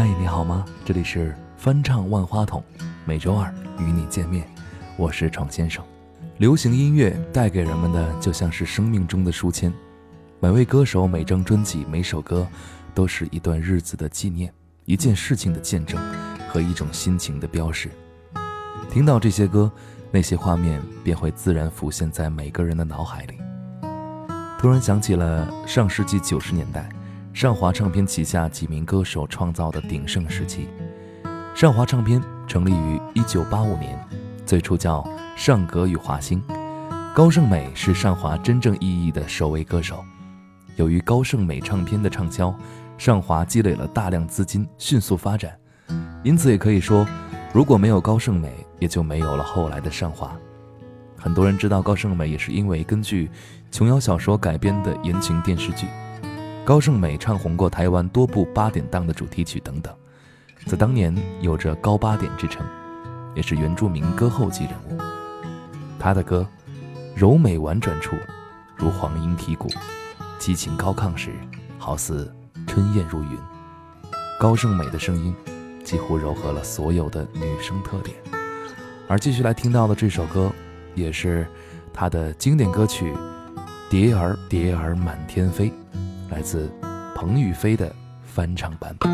嗨，你好吗？这里是翻唱万花筒，每周二与你见面，我是闯先生。流行音乐带给人们的就像是生命中的书签，每位歌手、每张专辑、每首歌，都是一段日子的纪念，一件事情的见证，和一种心情的标识。听到这些歌，那些画面便会自然浮现在每个人的脑海里。突然想起了上世纪九十年代。上华唱片旗下几名歌手创造的鼎盛时期。上华唱片成立于一九八五年，最初叫上格与华星。高胜美是上华真正意义的首位歌手。由于高胜美唱片的畅销，上华积累了大量资金，迅速发展。因此也可以说，如果没有高胜美，也就没有了后来的上华。很多人知道高胜美，也是因为根据琼瑶小说改编的言情电视剧。高胜美唱红过台湾多部八点档的主题曲等等，在当年有着“高八点”之称，也是原住民歌后级人物。她的歌，柔美婉转处，如黄莺啼谷；激情高亢时，好似春燕入云。高胜美的声音，几乎糅合了所有的女生特点。而继续来听到的这首歌，也是她的经典歌曲《蝶儿蝶儿满天飞》。来自彭宇飞的翻唱版本。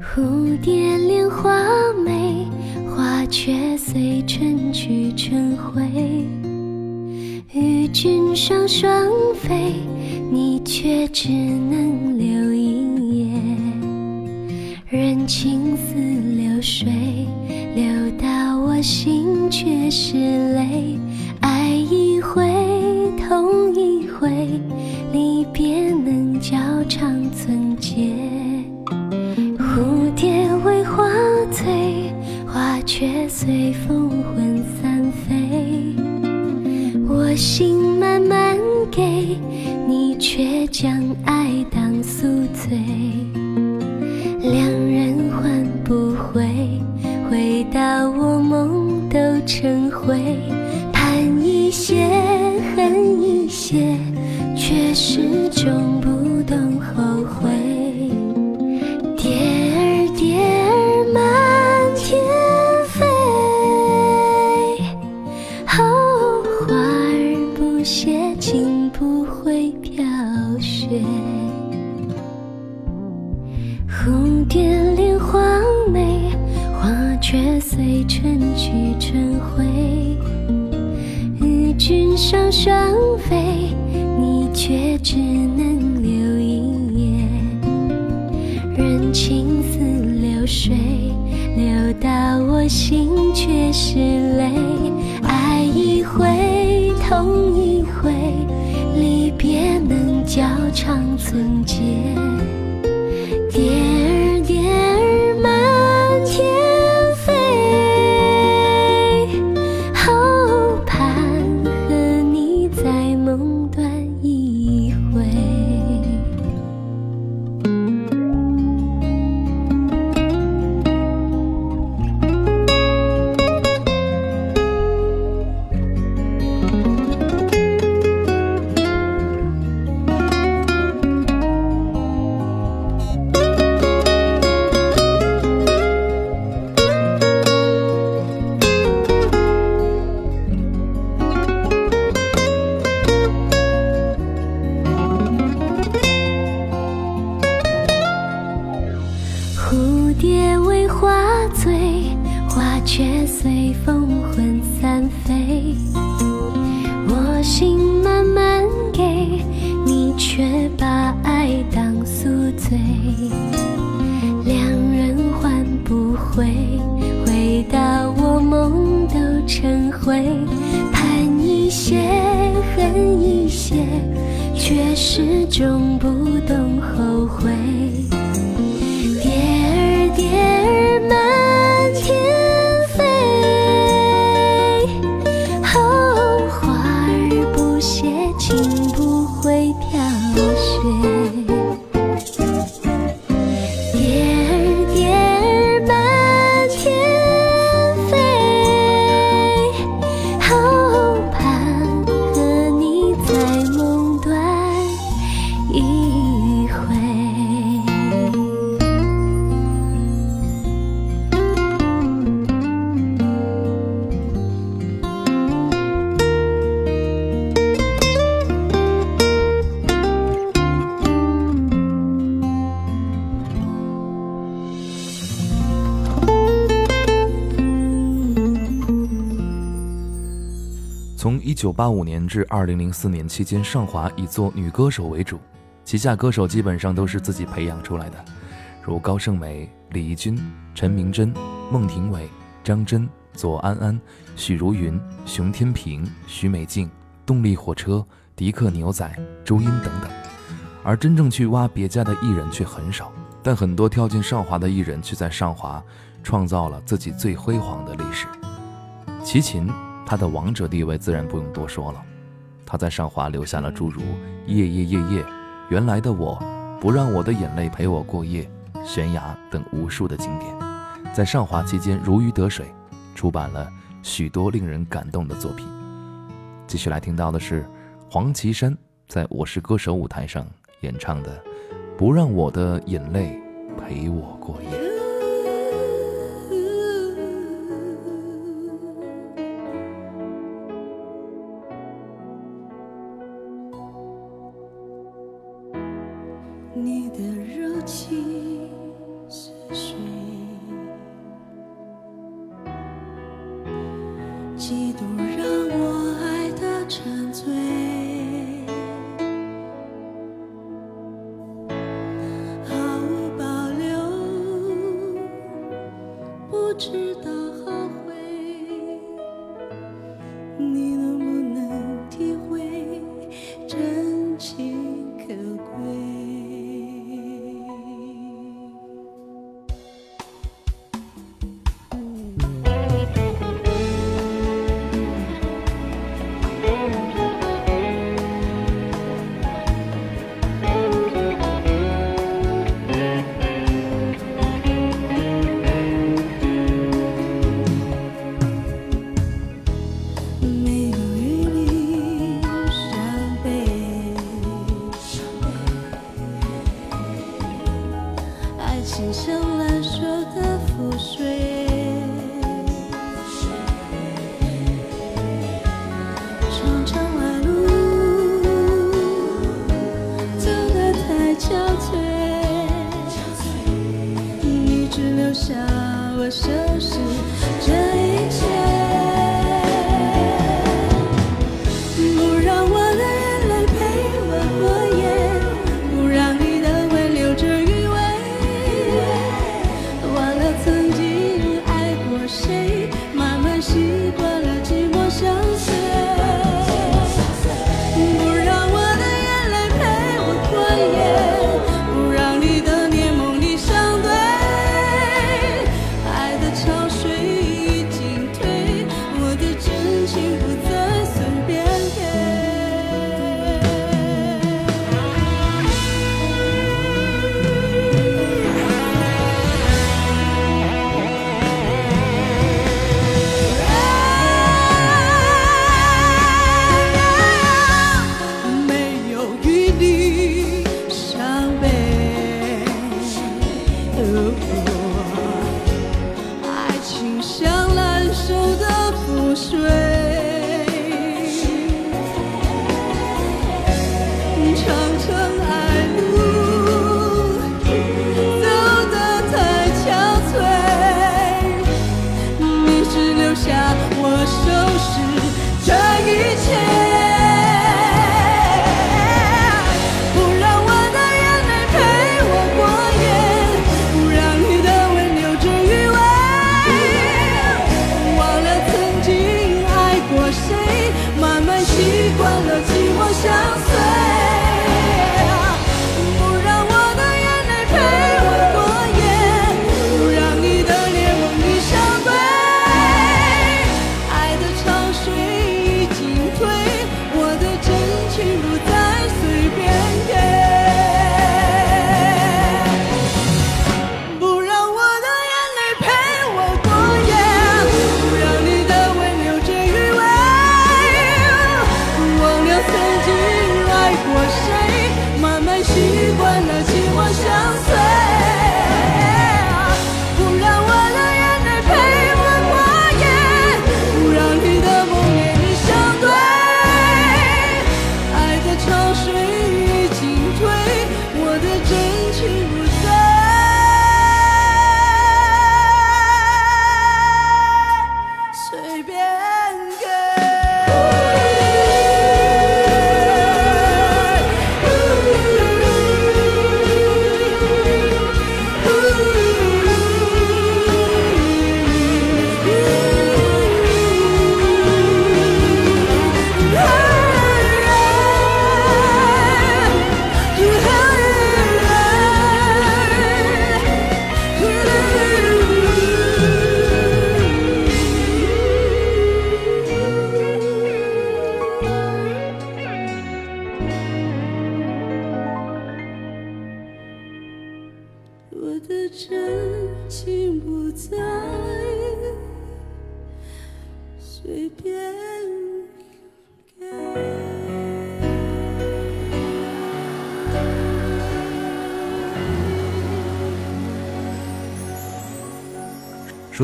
蝴蝶恋花美，花却随春去春回。君双双飞，你却只能留一夜。人情似流水，流到我心却是泪。倔强。会。盼一些，恨一些，却始终不懂后悔。从1985年至2004年期间，上华以做女歌手为主，旗下歌手基本上都是自己培养出来的，如高胜美、李翊君、陈明真、孟庭苇、张真、左安安、许茹芸、熊天平、许美静、动力火车、迪克牛仔、朱茵等等。而真正去挖别家的艺人却很少，但很多跳进上华的艺人却在上华创造了自己最辉煌的历史。齐秦。他的王者地位自然不用多说了，他在上华留下了诸如《夜夜夜夜》《原来的我》《不让我的眼泪陪我过夜》《悬崖》等无数的经典，在上华期间如鱼得水，出版了许多令人感动的作品。继续来听到的是黄绮珊在我是歌手舞台上演唱的《不让我的眼泪陪我过夜》。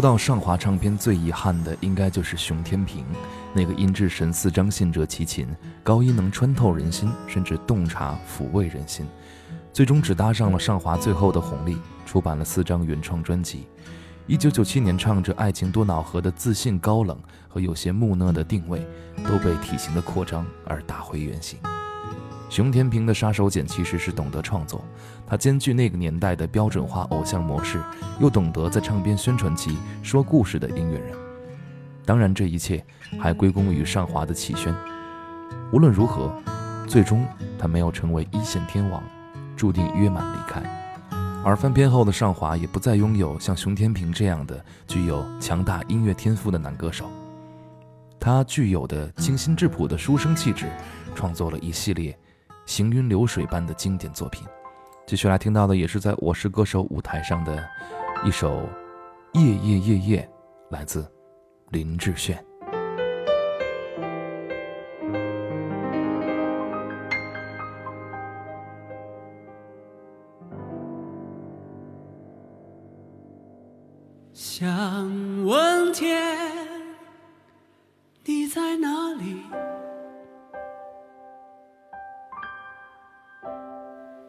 到上华唱片最遗憾的，应该就是熊天平，那个音质神似张信哲齐秦，高音能穿透人心，甚至洞察抚慰人心，最终只搭上了上华最后的红利，出版了四张原创专辑。一九九七年唱着爱情多恼河的自信高冷和有些木讷的定位，都被体型的扩张而打回原形。熊天平的杀手锏其实是懂得创作，他兼具那个年代的标准化偶像模式，又懂得在唱片宣传期说故事的音乐人。当然，这一切还归功于上华的启轩。无论如何，最终他没有成为一线天王，注定约满离开。而翻篇后的上华也不再拥有像熊天平这样的具有强大音乐天赋的男歌手，他具有的清新质朴的书生气质，创作了一系列。行云流水般的经典作品，继续来听到的也是在我是歌手舞台上的一首《夜夜夜夜》，来自林志炫。想问天，你在哪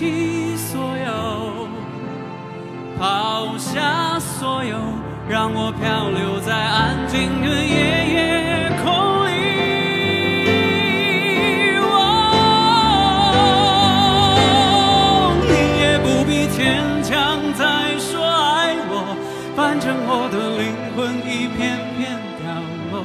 弃所有，抛下所有，让我漂流在安静的夜夜空里。哦，你也不必牵强再说爱我，反正我的灵魂一片片掉落，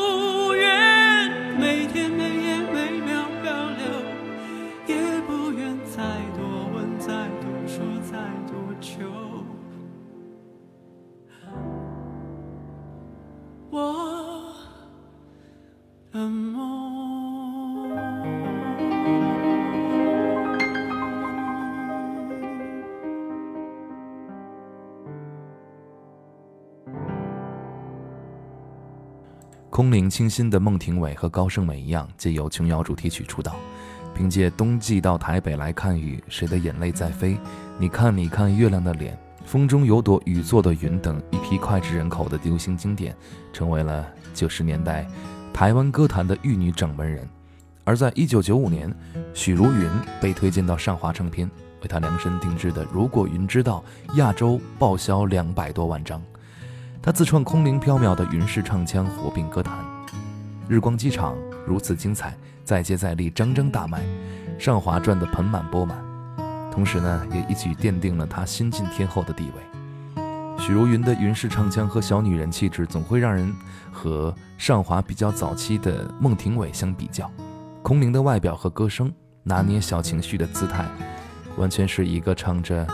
清新的孟庭苇和高胜美一样，借由琼瑶主题曲出道，凭借《冬季到台北来看雨》《谁的眼泪在飞》《你看你看月亮的脸》《风中有朵雨做的云》等一批脍炙人口的流行经典，成为了九十年代台湾歌坛的玉女掌门人。而在一九九五年，许茹芸被推荐到上华唱片，为她量身定制的《如果云知道》亚洲报销两百多万张。他自创空灵缥缈的云式唱腔，火并歌坛。日光机场如此精彩，再接再厉，张张大卖，上华赚得盆满钵满。同时呢，也一举奠定了她新晋天后的地位。许茹芸的云式唱腔和小女人气质，总会让人和上华比较早期的孟庭苇相比较。空灵的外表和歌声，拿捏小情绪的姿态，完全是一个唱着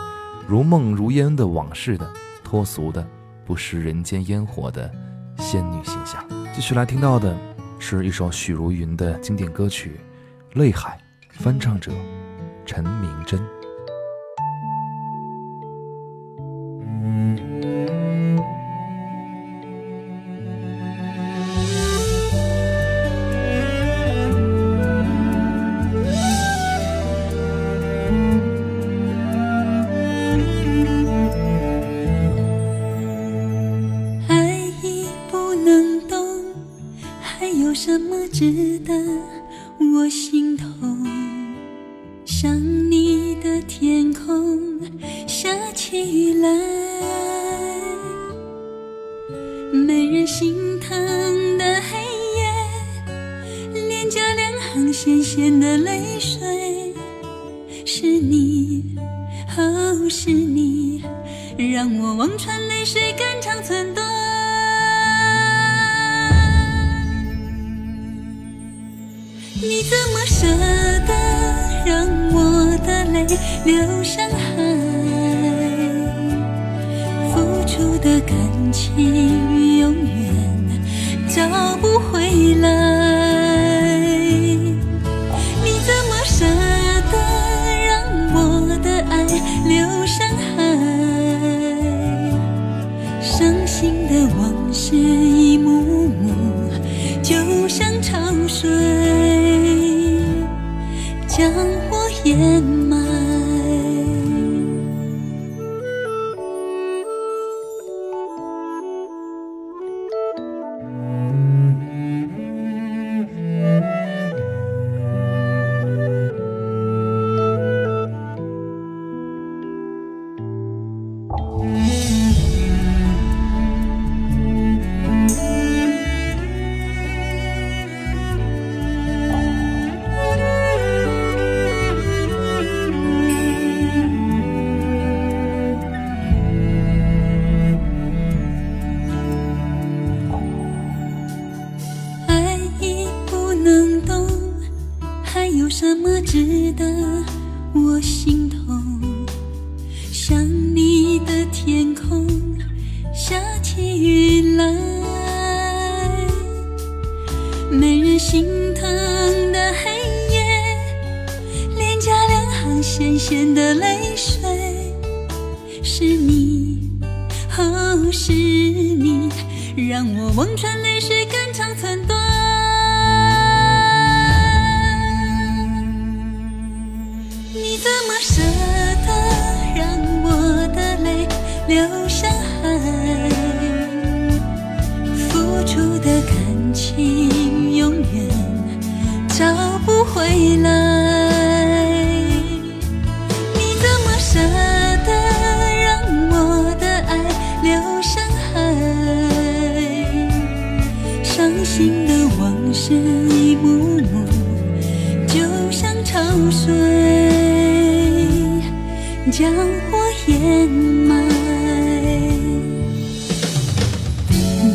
如梦如烟的往事的脱俗的。不食人间烟火的仙女形象。继续来听到的是一首许茹芸的经典歌曲《泪海》，翻唱者陈明真。什么值得我心痛？想你的天空下起雨来，流向海？付出的感情永远找不回来。你怎么舍得让我的爱流向海？伤心的往事一幕幕，就像潮水将我淹没。心疼的黑夜，脸颊两行咸咸的泪水，是你，哦，是你，让我望穿泪水，肝肠寸将我掩埋。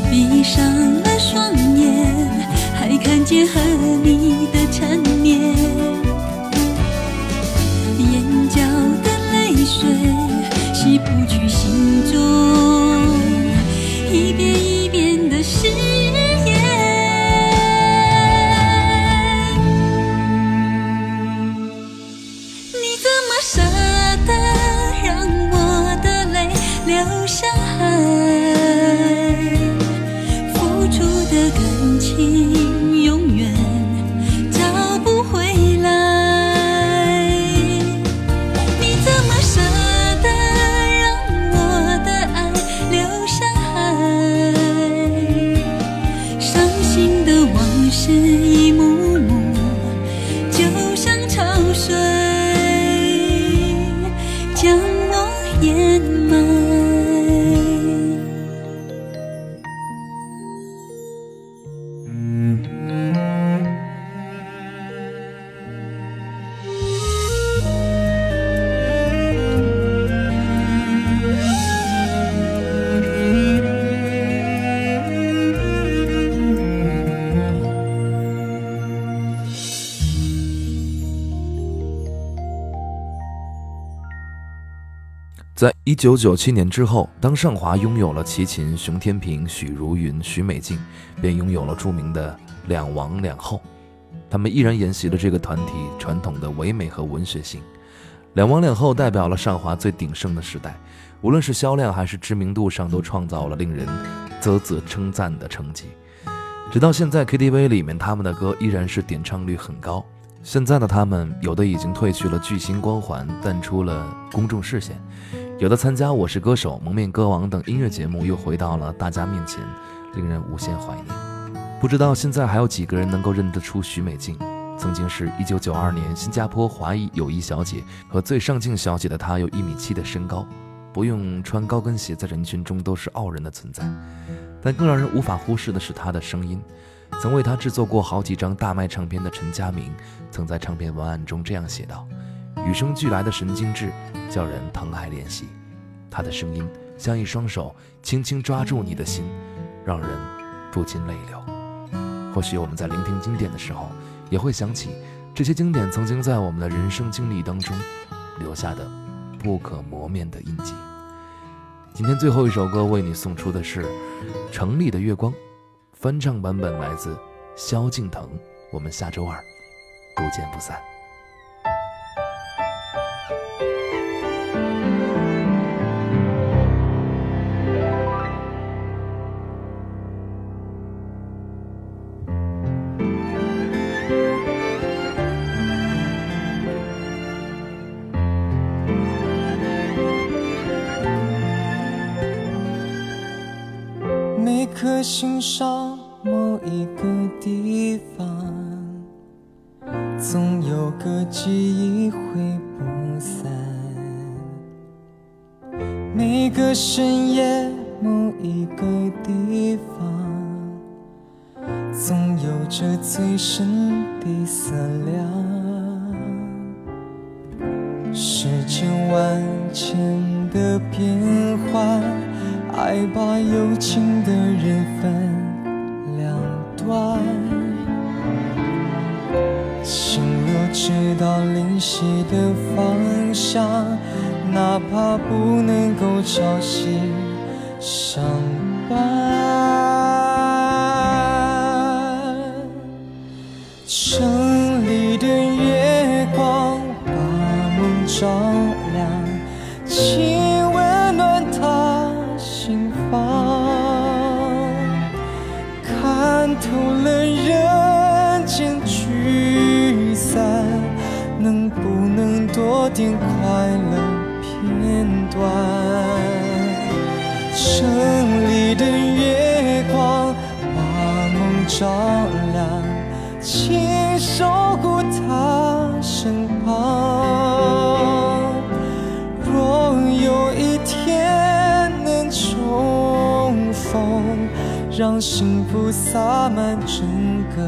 闭上了双眼，还看见在一九九七年之后，当尚华拥有了齐秦、熊天平、许茹芸、许美静，便拥有了著名的两王两后。他们依然沿袭了这个团体传统的唯美和文学性。两王两后代表了尚华最鼎盛的时代，无论是销量还是知名度上，都创造了令人啧啧称赞的成绩。直到现在，KTV 里面他们的歌依然是点唱率很高。现在的他们，有的已经褪去了巨星光环，淡出了公众视线；有的参加《我是歌手》《蒙面歌王》等音乐节目，又回到了大家面前，令人无限怀念。不知道现在还有几个人能够认得出许美静？曾经是一九九二年新加坡华裔友谊小姐和最上镜小姐的她，有一米七的身高，不用穿高跟鞋，在人群中都是傲人的存在。但更让人无法忽视的是她的声音。曾为她制作过好几张大卖唱片的陈佳明，曾在唱片文案中这样写道：“与生俱来的神经质，叫人疼爱怜惜。他的声音像一双手，轻轻抓住你的心，让人不禁泪流。”或许我们在聆听经典的时候，也会想起这些经典曾经在我们的人生经历当中留下的不可磨灭的印记。今天最后一首歌为你送出的是城里的《月光》，翻唱版本来自萧敬腾。我们下周二不见不散。在心上某一个快乐片段？城里的月光把梦照亮，亲守护他身旁。若有一天能重逢，让幸福洒满整个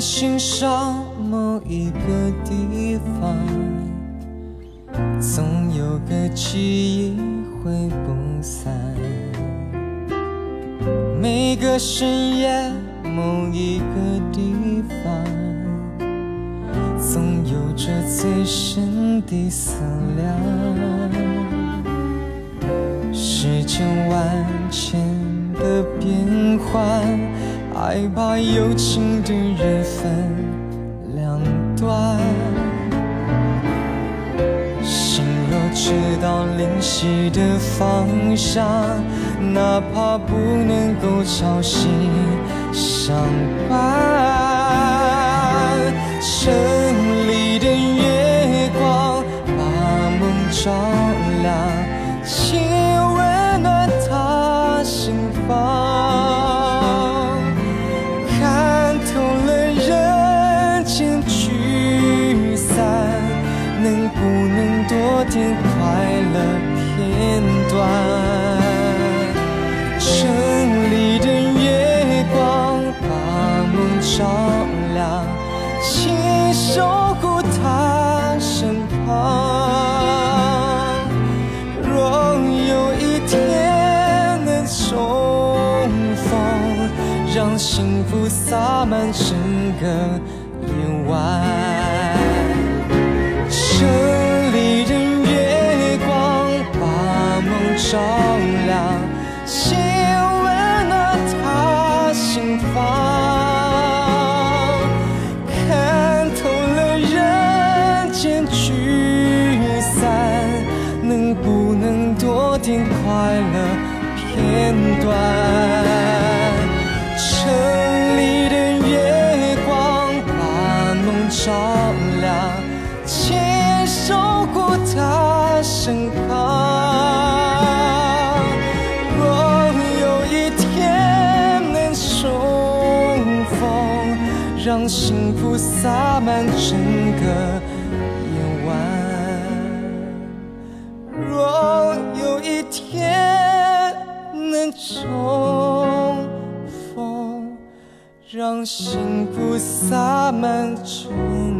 心上某一个地方，总有个记忆挥不散。每个深夜某一个地方，总有着最深的思量。时间万千的变幻。爱把有情的人分两端，心若知道灵犀的方向，哪怕不能够朝夕相伴。个夜晚。城里的月光把梦照亮，请温暖他心房。看透了人间聚散，能不能多点快乐片段？重逢，让幸福洒满整